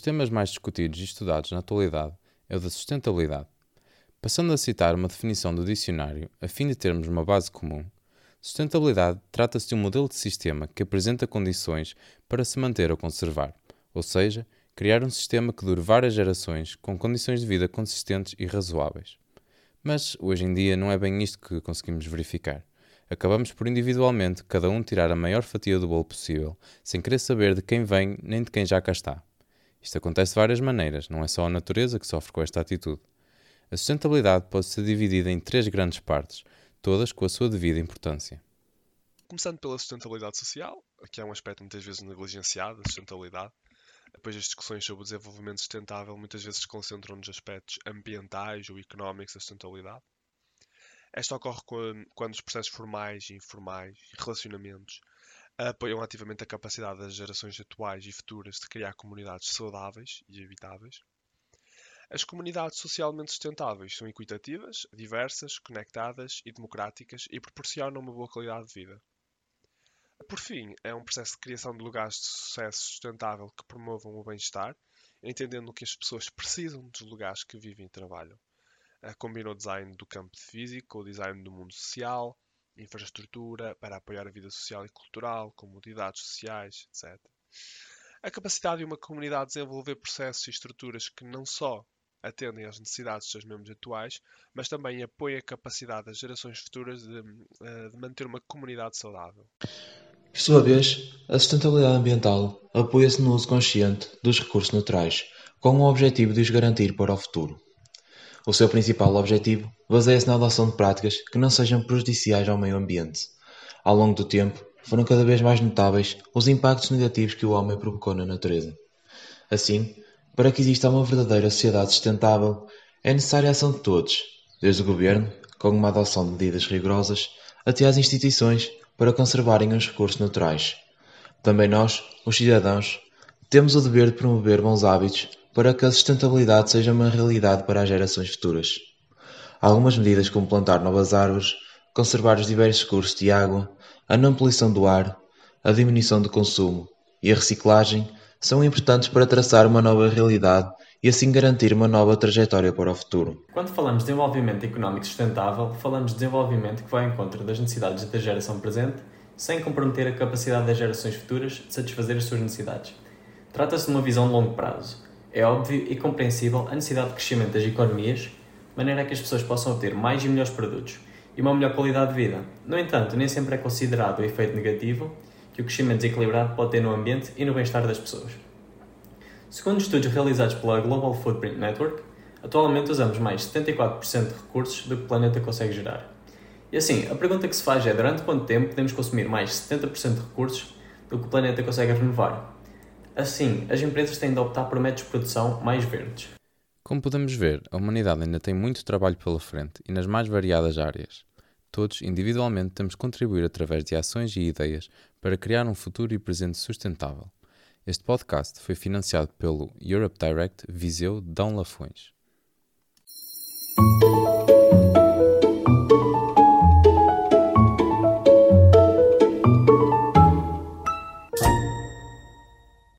temas mais discutidos e estudados na atualidade é o da sustentabilidade. Passando a citar uma definição do dicionário, a fim de termos uma base comum, sustentabilidade trata-se de um modelo de sistema que apresenta condições para se manter ou conservar, ou seja, criar um sistema que dure várias gerações com condições de vida consistentes e razoáveis. Mas hoje em dia não é bem isto que conseguimos verificar. Acabamos por individualmente cada um tirar a maior fatia do bolo possível, sem querer saber de quem vem nem de quem já cá está. Isto acontece de várias maneiras, não é só a natureza que sofre com esta atitude. A sustentabilidade pode ser dividida em três grandes partes, todas com a sua devida importância. Começando pela sustentabilidade social, que é um aspecto muitas vezes negligenciado, a sustentabilidade, depois as discussões sobre o desenvolvimento sustentável muitas vezes se concentram nos aspectos ambientais ou económicos da sustentabilidade. Esta ocorre quando os processos formais e informais e relacionamentos apoiam ativamente a capacidade das gerações atuais e futuras de criar comunidades saudáveis e habitáveis. As comunidades socialmente sustentáveis são equitativas, diversas, conectadas e democráticas e proporcionam uma boa qualidade de vida. Por fim, é um processo de criação de lugares de sucesso sustentável que promovam o bem-estar, entendendo que as pessoas precisam dos lugares que vivem e trabalham. Combina o design do campo físico o design do mundo social, infraestrutura para apoiar a vida social e cultural, comodidades sociais, etc. A capacidade de uma comunidade de desenvolver processos e estruturas que não só atendem às necessidades dos seus membros atuais, mas também apoiam a capacidade das gerações futuras de, eh, de manter uma comunidade saudável. Por sua vez, a sustentabilidade ambiental apoia-se no uso consciente dos recursos naturais, com o objetivo de os garantir para o futuro. O seu principal objetivo baseia-se na adoção de práticas que não sejam prejudiciais ao meio ambiente. Ao longo do tempo, foram cada vez mais notáveis os impactos negativos que o homem provocou na natureza. Assim, para que exista uma verdadeira sociedade sustentável, é necessária a ação de todos, desde o governo, com uma adoção de medidas rigorosas, até às instituições para conservarem os recursos naturais. Também nós, os cidadãos, temos o dever de promover bons hábitos para que a sustentabilidade seja uma realidade para as gerações futuras. Algumas medidas como plantar novas árvores, conservar os diversos recursos de água, a não poluição do ar, a diminuição do consumo e a reciclagem são importantes para traçar uma nova realidade e assim garantir uma nova trajetória para o futuro. Quando falamos de desenvolvimento económico sustentável, falamos de desenvolvimento que vai ao encontro das necessidades da geração presente, sem comprometer a capacidade das gerações futuras de satisfazer as suas necessidades. Trata-se de uma visão de longo prazo. É óbvio e compreensível a necessidade de crescimento das economias, de maneira a que as pessoas possam obter mais e melhores produtos e uma melhor qualidade de vida. No entanto, nem sempre é considerado o efeito negativo que o crescimento desequilibrado pode ter no ambiente e no bem-estar das pessoas. Segundo estudos realizados pela Global Footprint Network, atualmente usamos mais 74% de recursos do que o planeta consegue gerar. E assim, a pergunta que se faz é durante quanto tempo podemos consumir mais 70% de recursos do que o planeta consegue renovar? Assim, as empresas têm de optar por métodos de produção mais verdes. Como podemos ver, a humanidade ainda tem muito trabalho pela frente e nas mais variadas áreas. Todos, individualmente, temos de contribuir através de ações e ideias para criar um futuro e presente sustentável. Este podcast foi financiado pelo Europe Direct Viseu Dão Lafões.